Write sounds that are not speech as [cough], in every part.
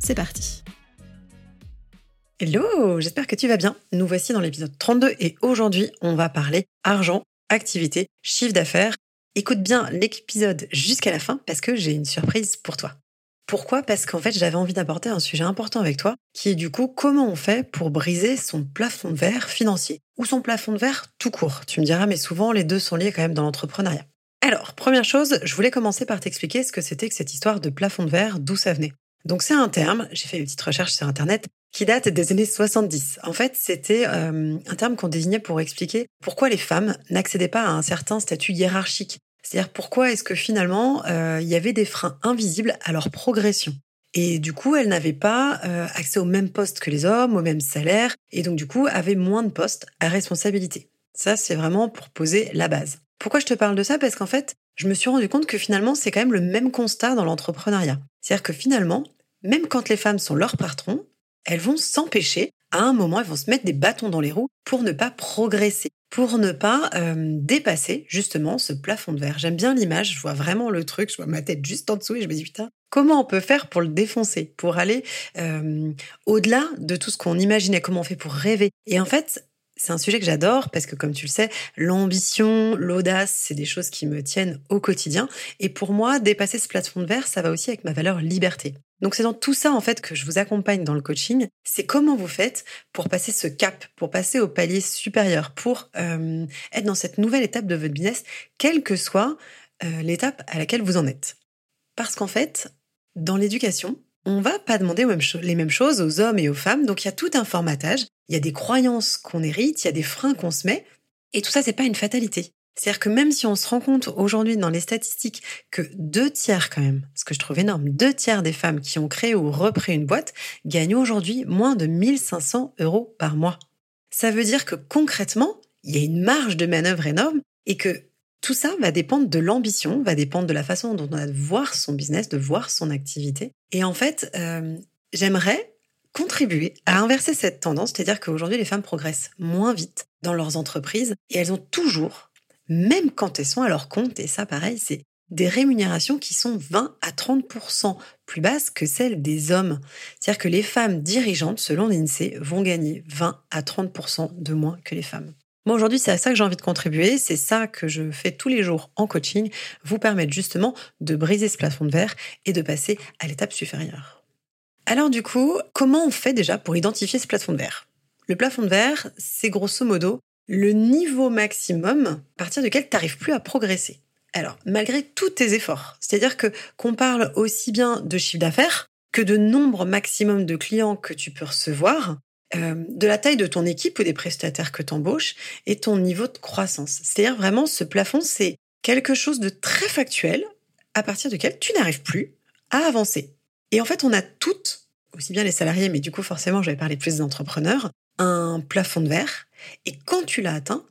c'est parti Hello, j'espère que tu vas bien. Nous voici dans l'épisode 32 et aujourd'hui on va parler argent, activité, chiffre d'affaires. Écoute bien l'épisode jusqu'à la fin parce que j'ai une surprise pour toi. Pourquoi? Parce qu'en fait j'avais envie d'aborder un sujet important avec toi qui est du coup comment on fait pour briser son plafond de verre financier ou son plafond de verre tout court? Tu me diras mais souvent les deux sont liés quand même dans l'entrepreneuriat. Alors, première chose, je voulais commencer par t'expliquer ce que c'était que cette histoire de plafond de verre, d'où ça venait. Donc c'est un terme, j'ai fait une petite recherche sur Internet, qui date des années 70. En fait, c'était euh, un terme qu'on désignait pour expliquer pourquoi les femmes n'accédaient pas à un certain statut hiérarchique. C'est-à-dire pourquoi est-ce que finalement euh, il y avait des freins invisibles à leur progression? Et du coup, elles n'avaient pas euh, accès au même poste que les hommes, au même salaire, et donc du coup avaient moins de postes à responsabilité. Ça, c'est vraiment pour poser la base. Pourquoi je te parle de ça? Parce qu'en fait, je me suis rendu compte que finalement, c'est quand même le même constat dans l'entrepreneuriat. C'est-à-dire que finalement, même quand les femmes sont leurs patrons, elles vont s'empêcher, à un moment, elles vont se mettre des bâtons dans les roues pour ne pas progresser, pour ne pas euh, dépasser justement ce plafond de verre. J'aime bien l'image, je vois vraiment le truc, je vois ma tête juste en dessous et je me dis putain, comment on peut faire pour le défoncer, pour aller euh, au-delà de tout ce qu'on imaginait, comment on fait pour rêver. Et en fait, c'est un sujet que j'adore parce que, comme tu le sais, l'ambition, l'audace, c'est des choses qui me tiennent au quotidien. Et pour moi, dépasser ce plafond de verre, ça va aussi avec ma valeur liberté. Donc c'est dans tout ça en fait que je vous accompagne dans le coaching. C'est comment vous faites pour passer ce cap, pour passer au palier supérieur, pour euh, être dans cette nouvelle étape de votre business, quelle que soit euh, l'étape à laquelle vous en êtes. Parce qu'en fait, dans l'éducation, on va pas demander les mêmes choses aux hommes et aux femmes, donc il y a tout un formatage, il y a des croyances qu'on hérite, il y a des freins qu'on se met, et tout ça c'est pas une fatalité. C'est-à-dire que même si on se rend compte aujourd'hui dans les statistiques que deux tiers quand même, ce que je trouve énorme, deux tiers des femmes qui ont créé ou repris une boîte gagnent aujourd'hui moins de 1500 euros par mois. Ça veut dire que concrètement, il y a une marge de manœuvre énorme et que tout ça va dépendre de l'ambition, va dépendre de la façon dont on a de voir son business, de voir son activité. Et en fait, euh, j'aimerais contribuer à inverser cette tendance, c'est-à-dire qu'aujourd'hui, les femmes progressent moins vite dans leurs entreprises et elles ont toujours, même quand elles sont à leur compte, et ça pareil, c'est des rémunérations qui sont 20 à 30% plus basses que celles des hommes. C'est-à-dire que les femmes dirigeantes, selon l'INSEE, vont gagner 20 à 30% de moins que les femmes. Moi, aujourd'hui, c'est à ça que j'ai envie de contribuer. C'est ça que je fais tous les jours en coaching, vous permettre justement de briser ce plafond de verre et de passer à l'étape supérieure. Alors du coup, comment on fait déjà pour identifier ce plafond de verre? Le plafond de verre, c'est grosso modo le niveau maximum à partir duquel tu n'arrives plus à progresser. Alors, malgré tous tes efforts, c'est-à-dire que qu'on parle aussi bien de chiffre d'affaires que de nombre maximum de clients que tu peux recevoir, euh, de la taille de ton équipe ou des prestataires que tu embauches et ton niveau de croissance. C'est-à-dire vraiment ce plafond, c'est quelque chose de très factuel à partir duquel tu n'arrives plus à avancer. Et en fait, on a toutes, aussi bien les salariés, mais du coup forcément, j'avais parlé plus des entrepreneurs, un plafond de verre. Et quand tu l'as atteint,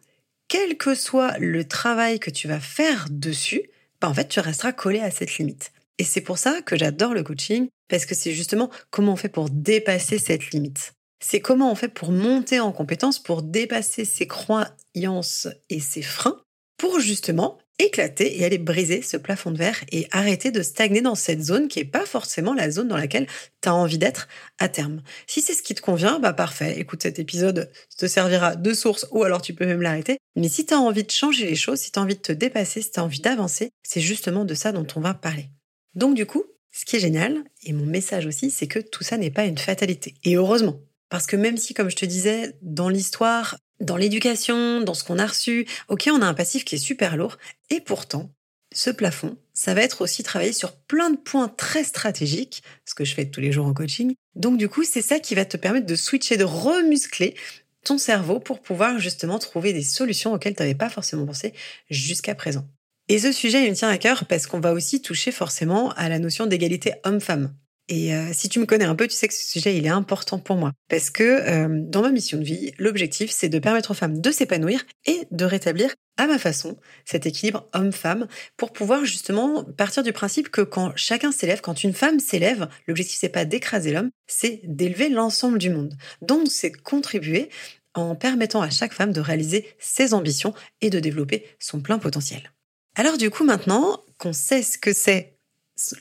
quel que soit le travail que tu vas faire dessus, bah en fait, tu resteras collé à cette limite. Et c'est pour ça que j'adore le coaching, parce que c'est justement comment on fait pour dépasser cette limite c'est comment on fait pour monter en compétence, pour dépasser ses croyances et ses freins, pour justement éclater et aller briser ce plafond de verre et arrêter de stagner dans cette zone qui n'est pas forcément la zone dans laquelle tu as envie d'être à terme. Si c'est ce qui te convient, bah parfait. Écoute, cet épisode te servira de source ou alors tu peux même l'arrêter. Mais si tu as envie de changer les choses, si tu as envie de te dépasser, si tu as envie d'avancer, c'est justement de ça dont on va parler. Donc du coup, ce qui est génial, et mon message aussi, c'est que tout ça n'est pas une fatalité. Et heureusement, parce que même si, comme je te disais, dans l'histoire, dans l'éducation, dans ce qu'on a reçu, ok, on a un passif qui est super lourd, et pourtant, ce plafond, ça va être aussi travaillé sur plein de points très stratégiques, ce que je fais tous les jours en coaching. Donc du coup, c'est ça qui va te permettre de switcher, de remuscler ton cerveau pour pouvoir justement trouver des solutions auxquelles tu n'avais pas forcément pensé jusqu'à présent. Et ce sujet, il me tient à cœur parce qu'on va aussi toucher forcément à la notion d'égalité homme-femme. Et euh, si tu me connais un peu, tu sais que ce sujet, il est important pour moi. Parce que euh, dans ma mission de vie, l'objectif, c'est de permettre aux femmes de s'épanouir et de rétablir à ma façon cet équilibre homme-femme pour pouvoir justement partir du principe que quand chacun s'élève, quand une femme s'élève, l'objectif, c'est pas d'écraser l'homme, c'est d'élever l'ensemble du monde. Donc, c'est contribuer en permettant à chaque femme de réaliser ses ambitions et de développer son plein potentiel. Alors du coup, maintenant qu'on sait ce que c'est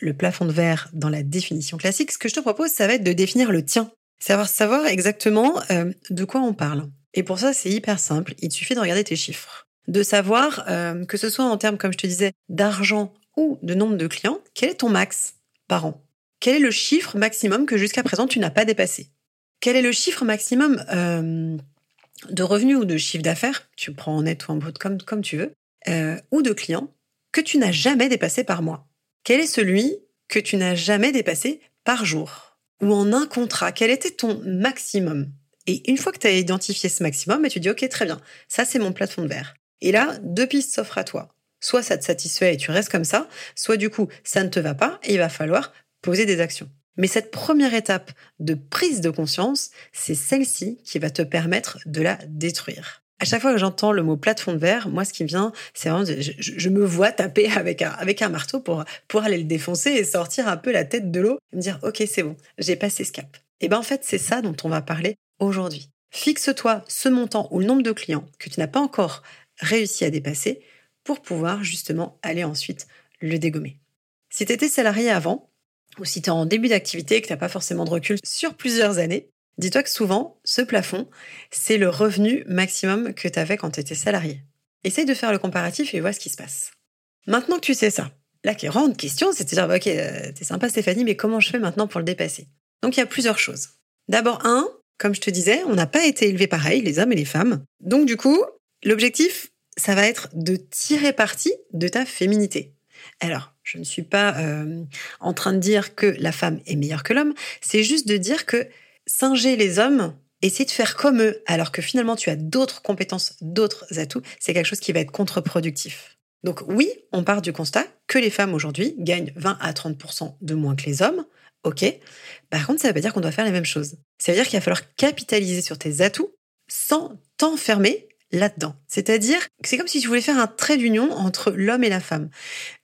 le plafond de verre dans la définition classique, ce que je te propose, ça va être de définir le tien. Savoir savoir exactement euh, de quoi on parle. Et pour ça, c'est hyper simple. Il suffit de regarder tes chiffres. De savoir, euh, que ce soit en termes, comme je te disais, d'argent ou de nombre de clients, quel est ton max par an? Quel est le chiffre maximum que jusqu'à présent tu n'as pas dépassé? Quel est le chiffre maximum euh, de revenus ou de chiffre d'affaires, tu prends en net ou en brut comme, comme tu veux, ou de clients que tu n'as jamais dépassé par mois? Quel est celui que tu n'as jamais dépassé par jour? Ou en un contrat, quel était ton maximum? Et une fois que tu as identifié ce maximum, tu dis, OK, très bien, ça c'est mon plafond de verre. Et là, deux pistes s'offrent à toi. Soit ça te satisfait et tu restes comme ça, soit du coup, ça ne te va pas et il va falloir poser des actions. Mais cette première étape de prise de conscience, c'est celle-ci qui va te permettre de la détruire à chaque fois que j'entends le mot plafond de verre, moi, ce qui vient, c'est vraiment, je, me vois taper [laughs] avec un, avec un marteau pour, pour aller le défoncer et sortir un peu la tête de l'eau et me dire, OK, c'est bon, j'ai passé ce cap. Et ben, en fait, c'est ça dont on va parler aujourd'hui. Fixe-toi ce montant ou le nombre de clients que tu n'as pas encore réussi à dépasser pour pouvoir justement aller ensuite le dégommer. Si tu étais salarié avant, ou si tu es en début d'activité et que tu n'as pas forcément de recul sur plusieurs années, Dis-toi que souvent, ce plafond, c'est le revenu maximum que tu avais quand tu étais salarié. Essaye de faire le comparatif et vois ce qui se passe. Maintenant que tu sais ça, la grande question, c'est de dire, ok, euh, t'es sympa Stéphanie, mais comment je fais maintenant pour le dépasser? Donc il y a plusieurs choses. D'abord, un, comme je te disais, on n'a pas été élevés pareil, les hommes et les femmes. Donc du coup, l'objectif, ça va être de tirer parti de ta féminité. Alors, je ne suis pas euh, en train de dire que la femme est meilleure que l'homme, c'est juste de dire que singer les hommes, essayer de faire comme eux, alors que finalement tu as d'autres compétences, d'autres atouts, c'est quelque chose qui va être contre-productif. Donc oui, on part du constat que les femmes aujourd'hui gagnent 20 à 30% de moins que les hommes. Ok. Par contre, ça ne veut pas dire qu'on doit faire les mêmes choses. Ça veut dire qu'il va falloir capitaliser sur tes atouts sans t'enfermer là-dedans. C'est-à-dire que c'est comme si tu voulais faire un trait d'union entre l'homme et la femme.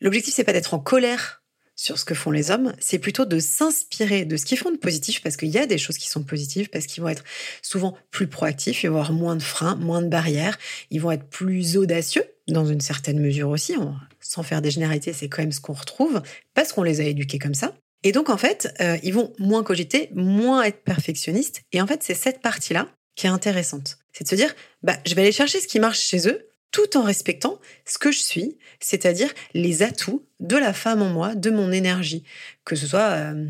L'objectif, c'est pas d'être en colère sur ce que font les hommes, c'est plutôt de s'inspirer de ce qu'ils font de positif, parce qu'il y a des choses qui sont positives, parce qu'ils vont être souvent plus proactifs, ils vont avoir moins de freins, moins de barrières, ils vont être plus audacieux, dans une certaine mesure aussi, sans faire des généralités, c'est quand même ce qu'on retrouve, parce qu'on les a éduqués comme ça. Et donc, en fait, euh, ils vont moins cogiter, moins être perfectionnistes, et en fait, c'est cette partie-là qui est intéressante. C'est de se dire, bah, je vais aller chercher ce qui marche chez eux, tout en respectant ce que je suis, c'est-à-dire les atouts de la femme en moi, de mon énergie, que ce soit euh,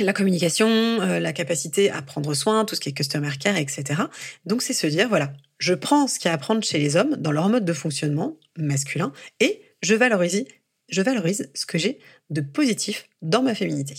la communication, euh, la capacité à prendre soin, tout ce qui est customer care, etc. Donc c'est se dire, voilà, je prends ce qu'il y a à prendre chez les hommes dans leur mode de fonctionnement masculin et je valorise, ce que j'ai de positif dans ma féminité.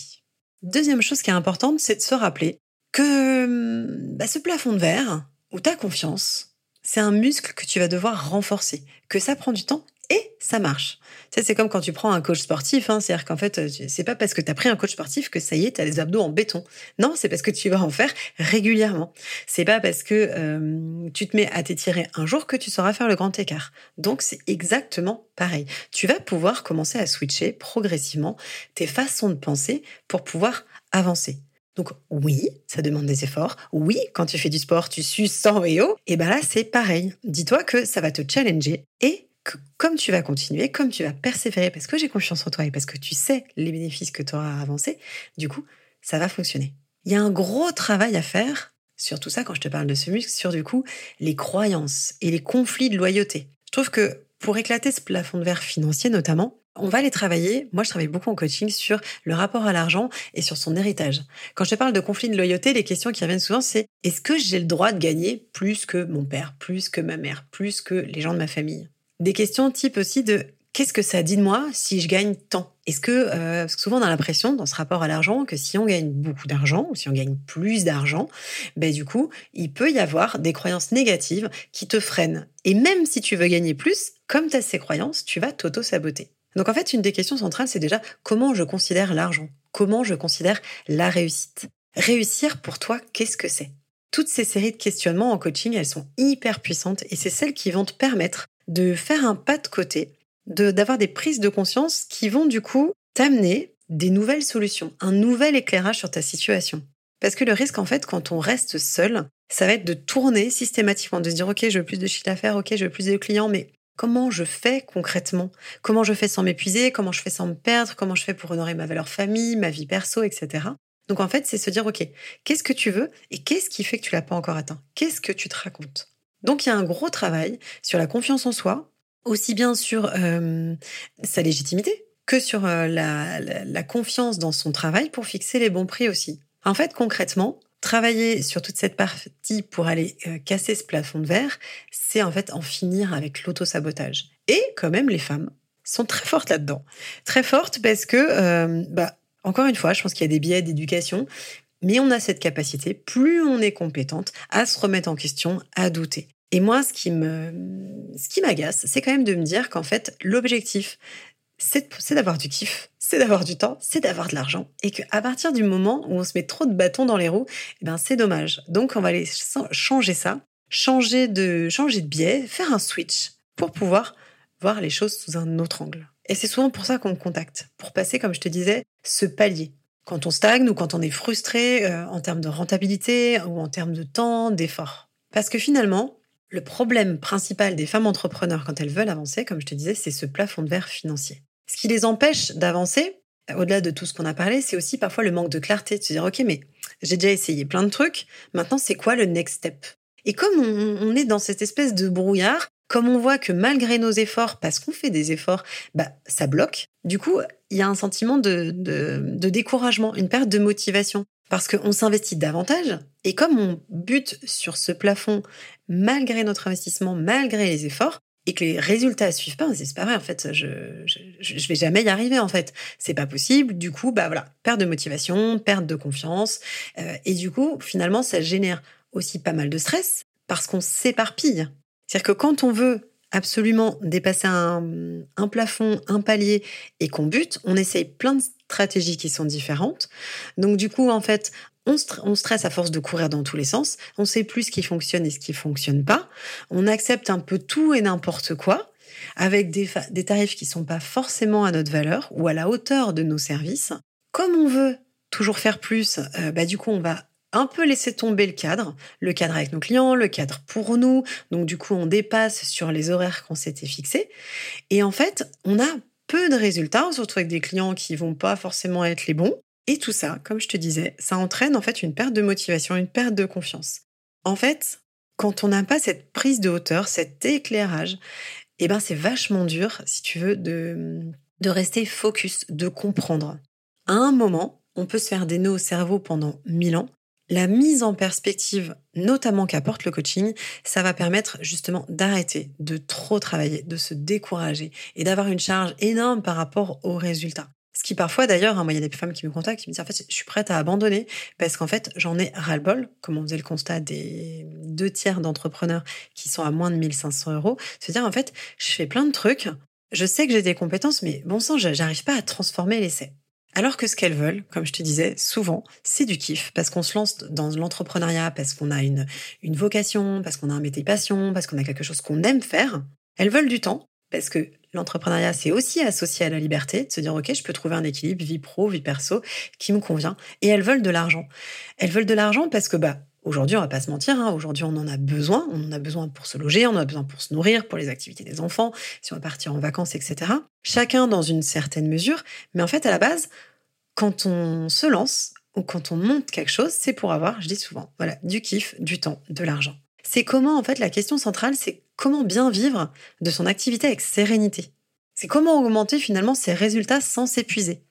Deuxième chose qui est importante, c'est de se rappeler que bah, ce plafond de verre, où ta confiance, c'est un muscle que tu vas devoir renforcer, que ça prend du temps et ça marche. Tu c'est comme quand tu prends un coach sportif, hein, c'est-à-dire qu'en fait, c'est pas parce que tu as pris un coach sportif que ça y est, tu as les abdos en béton. Non, c'est parce que tu vas en faire régulièrement. C'est pas parce que euh, tu te mets à t'étirer un jour que tu sauras faire le grand écart. Donc c'est exactement pareil. Tu vas pouvoir commencer à switcher progressivement tes façons de penser pour pouvoir avancer. Donc oui, ça demande des efforts. Oui, quand tu fais du sport, tu sues sans et. Et ben là, c'est pareil. Dis-toi que ça va te challenger et que comme tu vas continuer, comme tu vas persévérer, parce que j'ai confiance en toi et parce que tu sais les bénéfices que tu auras avancé, du coup, ça va fonctionner. Il y a un gros travail à faire sur tout ça quand je te parle de ce muscle, sur du coup les croyances et les conflits de loyauté. Je trouve que pour éclater ce plafond de verre financier notamment, on va aller travailler, moi je travaille beaucoup en coaching sur le rapport à l'argent et sur son héritage. Quand je parle de conflit de loyauté, les questions qui reviennent souvent c'est est-ce que j'ai le droit de gagner plus que mon père, plus que ma mère, plus que les gens de ma famille? Des questions type aussi de qu'est-ce que ça dit de moi si je gagne tant? Est-ce que, euh, parce que souvent on a l'impression dans ce rapport à l'argent que si on gagne beaucoup d'argent ou si on gagne plus d'argent, ben du coup il peut y avoir des croyances négatives qui te freinent. Et même si tu veux gagner plus, comme tu as ces croyances, tu vas t'auto-saboter. Donc en fait, une des questions centrales, c'est déjà comment je considère l'argent? Comment je considère la réussite? Réussir pour toi, qu'est-ce que c'est? Toutes ces séries de questionnements en coaching, elles sont hyper puissantes et c'est celles qui vont te permettre de faire un pas de côté, d'avoir des prises de conscience qui vont du coup t'amener des nouvelles solutions, un nouvel éclairage sur ta situation. Parce que le risque, en fait, quand on reste seul, ça va être de tourner systématiquement, de se dire, OK, je veux plus de chiffre d'affaires, OK, je veux plus de clients, mais comment je fais concrètement? Comment je fais sans m'épuiser? Comment je fais sans me perdre? Comment je fais pour honorer ma valeur famille, ma vie perso, etc. Donc en fait, c'est se dire, OK, qu'est-ce que tu veux et qu'est-ce qui fait que tu l'as pas encore atteint? Qu'est-ce que tu te racontes? Donc il y a un gros travail sur la confiance en soi, aussi bien sur euh, sa légitimité que sur euh, la confiance dans son travail pour fixer les bons prix aussi. En fait, concrètement, travailler sur toute cette partie pour aller euh, casser ce plafond de verre, c'est en fait en finir avec l'auto-sabotage. Et quand même, les femmes sont très fortes là-dedans. Très fortes parce que, euh, bah, encore une fois, je pense qu'il y a des biais d'éducation, mais on a cette capacité, plus on est compétente, à se remettre en question, à douter. Et moi, ce qui me, ce qui m'agace, c'est quand même de me dire qu'en fait, l'objectif, c'est d'avoir du kiff, c'est d'avoir du temps, c'est d'avoir de l'argent. Et qu'à partir du moment où on se met trop de bâtons dans les roues, eh ben c'est dommage. Donc on va aller changer ça, changer de, changer de biais, faire un switch pour pouvoir voir les choses sous un autre angle. Et c'est souvent pour ça qu'on contacte, pour passer, comme je te disais, ce palier. Quand on stagne ou quand on est frustré euh, en termes de rentabilité ou en termes de temps, d'effort. Parce que finalement, le problème principal des femmes entrepreneurs quand elles veulent avancer, comme je te disais, c'est ce plafond de verre financier. Ce qui les empêche d'avancer, au-delà de tout ce qu'on a parlé, c'est aussi parfois le manque de clarté, de se dire, OK, mais j'ai déjà essayé plein de trucs, maintenant c'est quoi le next step? Et comme on, est dans cette espèce de brouillard, comme on voit que malgré nos efforts, parce qu'on fait des efforts, bah, ça bloque, du coup, il y a un sentiment de, de découragement, une perte de motivation. Parce qu'on s'investit davantage, et comme on bute sur ce plafond malgré notre investissement, malgré les efforts, et que les résultats suivent pas, c'est pas vrai en fait, je, je, vais jamais y arriver en fait, c'est pas possible. Du coup, bah voilà, perte de motivation, perte de confiance, euh, et du coup, finalement, ça génère aussi pas mal de stress parce qu'on s'éparpille. C'est-à-dire que quand on veut absolument dépasser un, un plafond, un palier et qu'on bute, on essaye plein de stratégies qui sont différentes. Donc du coup, en fait, on, stresse à force de courir dans tous les sens. On sait plus ce qui fonctionne et ce qui fonctionne pas. On accepte un peu tout et n'importe quoi avec des, tarifs qui sont pas forcément à notre valeur ou à la hauteur de nos services. Comme on veut toujours faire plus, euh, bah du coup on va un peu laisser tomber le cadre, le cadre avec nos clients, le cadre pour nous. Donc du coup on dépasse sur les horaires qu'on s'était fixés. Et en fait on a peu de résultats, surtout avec des clients qui vont pas forcément être les bons. Et tout ça, comme je te disais, ça entraîne en fait une perte de motivation, une perte de confiance. En fait, quand on n'a pas cette prise de hauteur, cet éclairage, eh ben c'est vachement dur, si tu veux, de, de rester focus, de comprendre. À un moment, on peut se faire des nœuds au cerveau pendant mille ans. La mise en perspective, notamment qu'apporte le coaching, ça va permettre justement d'arrêter de trop travailler, de se décourager et d'avoir une charge énorme par rapport aux résultats. Ce qui parfois d'ailleurs, hein, moi il y a des femmes qui me contactent, qui me disent en fait je suis prête à abandonner parce qu'en fait j'en ai ras-le-bol, comme on faisait le constat des deux tiers d'entrepreneurs qui sont à moins de 1500 euros. C'est-à-dire en fait je fais plein de trucs, je sais que j'ai des compétences, mais bon sang, j'arrive pas à transformer l'essai. Alors que ce qu'elles veulent, comme je te disais, souvent, c'est du kiff, parce qu'on se lance dans l'entrepreneuriat, parce qu'on a une, une vocation, parce qu'on a un métier passion, parce qu'on a quelque chose qu'on aime faire. Elles veulent du temps, parce que l'entrepreneuriat, c'est aussi associé à la liberté, de se dire, OK, je peux trouver un équilibre vie pro, vie perso qui me convient. Et elles veulent de l'argent. Elles veulent de l'argent parce que, bah, aujourd'hui, on va pas se mentir, hein, aujourd'hui, on en a besoin. On en a besoin pour se loger, on en a besoin pour se nourrir, pour les activités des enfants, si on va partir en vacances, etc. Chacun dans une certaine mesure. Mais en fait, à la base, quand on se lance ou quand on monte quelque chose, c'est pour avoir, je dis souvent, voilà, du kiff, du temps, de l'argent. C'est comment, en fait, la question centrale, c'est comment bien vivre de son activité avec sérénité. C'est comment augmenter finalement ses résultats sans s'épuiser.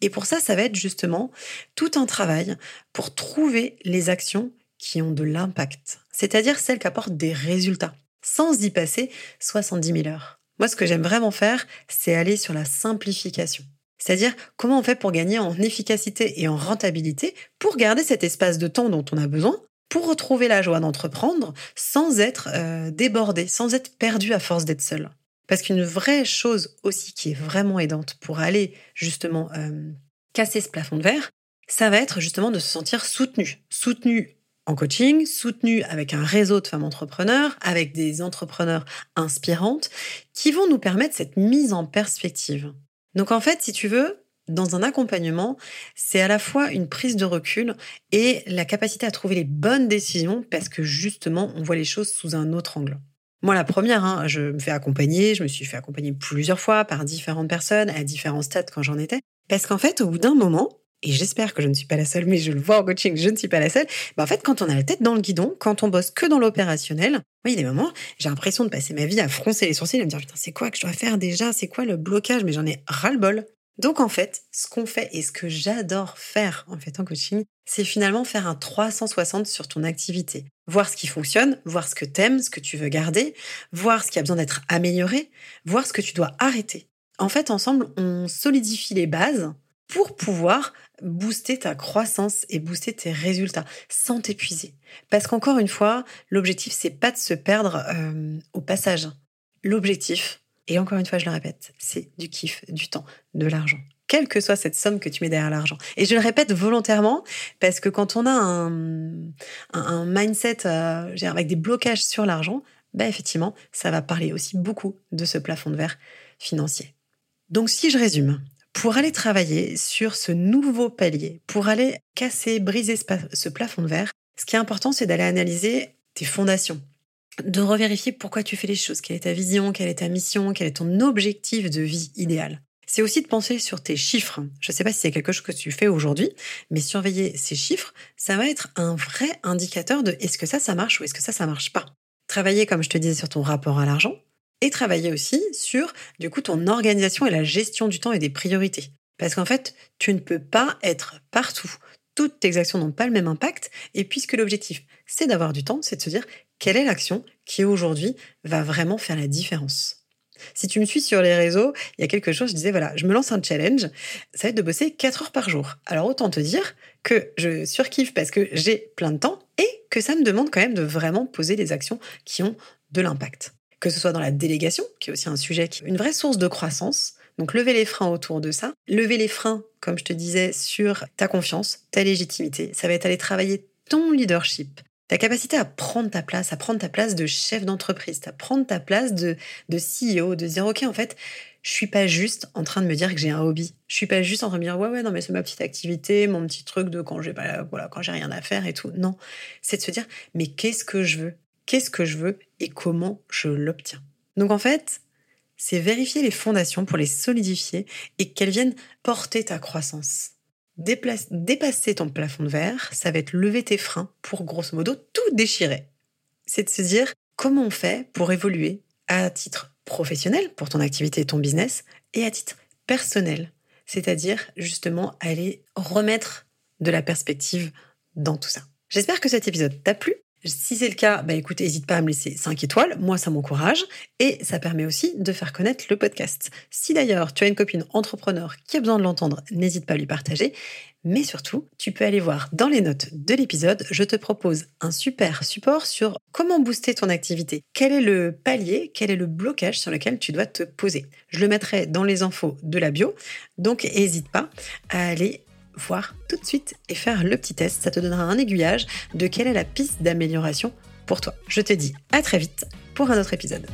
Et pour ça, ça va être justement tout un travail pour trouver les actions qui ont de l'impact, c'est-à-dire celles qui apportent des résultats, sans y passer 70 000 heures. Moi, ce que j'aime vraiment faire, c'est aller sur la simplification. C'est-à-dire comment on fait pour gagner en efficacité et en rentabilité, pour garder cet espace de temps dont on a besoin, pour retrouver la joie d'entreprendre sans être euh, débordé, sans être perdu à force d'être seul. Parce qu'une vraie chose aussi qui est vraiment aidante pour aller justement euh, casser ce plafond de verre, ça va être justement de se sentir soutenu. Soutenu en coaching, soutenu avec un réseau de femmes entrepreneurs, avec des entrepreneurs inspirantes, qui vont nous permettre cette mise en perspective. Donc en fait, si tu veux, dans un accompagnement, c'est à la fois une prise de recul et la capacité à trouver les bonnes décisions parce que justement, on voit les choses sous un autre angle. Moi, la première, hein, je me fais accompagner, je me suis fait accompagner plusieurs fois par différentes personnes à différents stades quand j'en étais. Parce qu'en fait, au bout d'un moment, et j'espère que je ne suis pas la seule, mais je le vois en coaching, je ne suis pas la seule. Bah en fait, quand on a la tête dans le guidon, quand on bosse que dans l'opérationnel, oui, des moments, j'ai l'impression de passer ma vie à froncer les sourcils et me dire putain, c'est quoi que je dois faire déjà? C'est quoi le blocage? Mais j'en ai ras le bol. Donc en fait, ce qu'on fait et ce que j'adore faire en fait en coaching, c'est finalement faire un 360 sur ton activité. Voir ce qui fonctionne, voir ce que t'aimes, ce que tu veux garder, voir ce qui a besoin d'être amélioré, voir ce que tu dois arrêter. En fait, ensemble, on solidifie les bases pour pouvoir booster ta croissance et booster tes résultats sans t'épuiser. Parce qu'encore une fois, l'objectif c'est pas de se perdre euh, au passage. L'objectif, et encore une fois je le répète, c'est du kiff, du temps, de l'argent. Quelle que soit cette somme que tu mets derrière l'argent. Et je le répète volontairement parce que quand on a un, mindset euh, avec des blocages sur l'argent, bah effectivement, ça va parler aussi beaucoup de ce plafond de verre financier. Donc si je résume, pour aller travailler sur ce nouveau palier, pour aller casser, briser ce plafond de verre, ce qui est important, c'est d'aller analyser tes fondations, de revérifier pourquoi tu fais les choses, quelle est ta vision, quelle est ta mission, quel est ton objectif de vie idéal. C'est aussi de penser sur tes chiffres. Je ne sais pas si c'est quelque chose que tu fais aujourd'hui, mais surveiller ces chiffres, ça va être un vrai indicateur de est-ce que ça, ça marche ou est-ce que ça, ça marche pas. Travailler, comme je te disais, sur ton rapport à l'argent, et travailler aussi sur du coup ton organisation et la gestion du temps et des priorités. Parce qu'en fait, tu ne peux pas être partout. Toutes tes actions n'ont pas le même impact. Et puisque l'objectif, c'est d'avoir du temps, c'est de se dire quelle est l'action qui aujourd'hui va vraiment faire la différence? Si tu me suis sur les réseaux, il y a quelque chose, je disais, voilà, je me lance un challenge, ça va être de bosser 4 heures par jour. Alors autant te dire que je surkiffe parce que j'ai plein de temps et que ça me demande quand même de vraiment poser des actions qui ont de l'impact que ce soit dans la délégation, qui est aussi un sujet qui est une vraie source de croissance. Donc lever les freins autour de ça, lever les freins, comme je te disais, sur ta confiance, ta légitimité. Ça va être aller travailler ton leadership, ta capacité à prendre ta place, à prendre ta place de chef d'entreprise, à prendre ta place de, de CEO, de dire ok en fait, je suis pas juste en train de me dire que j'ai un hobby. Je suis pas juste en train de me dire ouais ouais non mais c'est ma petite activité, mon petit truc de quand j'ai pas voilà quand j'ai rien à faire et tout. Non, c'est de se dire mais qu'est-ce que je veux? Qu'est-ce que je veux et comment je l'obtiens? Donc en fait, c'est vérifier les fondations pour les solidifier et qu'elles viennent porter ta croissance. dépasser ton plafond de verre, ça va être lever tes freins pour grosso modo tout déchirer. C'est de se dire comment on fait pour évoluer à titre professionnel pour ton activité et ton business et à titre personnel, c'est-à-dire justement aller remettre de la perspective dans tout ça. J'espère que cet épisode t'a plu. Si c'est le cas, bah écoute, n'hésite pas à me laisser 5 étoiles, moi ça m'encourage et ça permet aussi de faire connaître le podcast. Si d'ailleurs tu as une copine entrepreneur qui a besoin de l'entendre, n'hésite pas à lui partager. Mais surtout, tu peux aller voir dans les notes de l'épisode, je te propose un super support sur comment booster ton activité. Quel est le palier, quel est le blocage sur lequel tu dois te poser? Je le mettrai dans les infos de la bio, donc n'hésite pas à aller voir tout de suite et faire le petit test. Ça te donnera un aiguillage de quelle est la piste d'amélioration pour toi. Je te dis à très vite pour un autre épisode.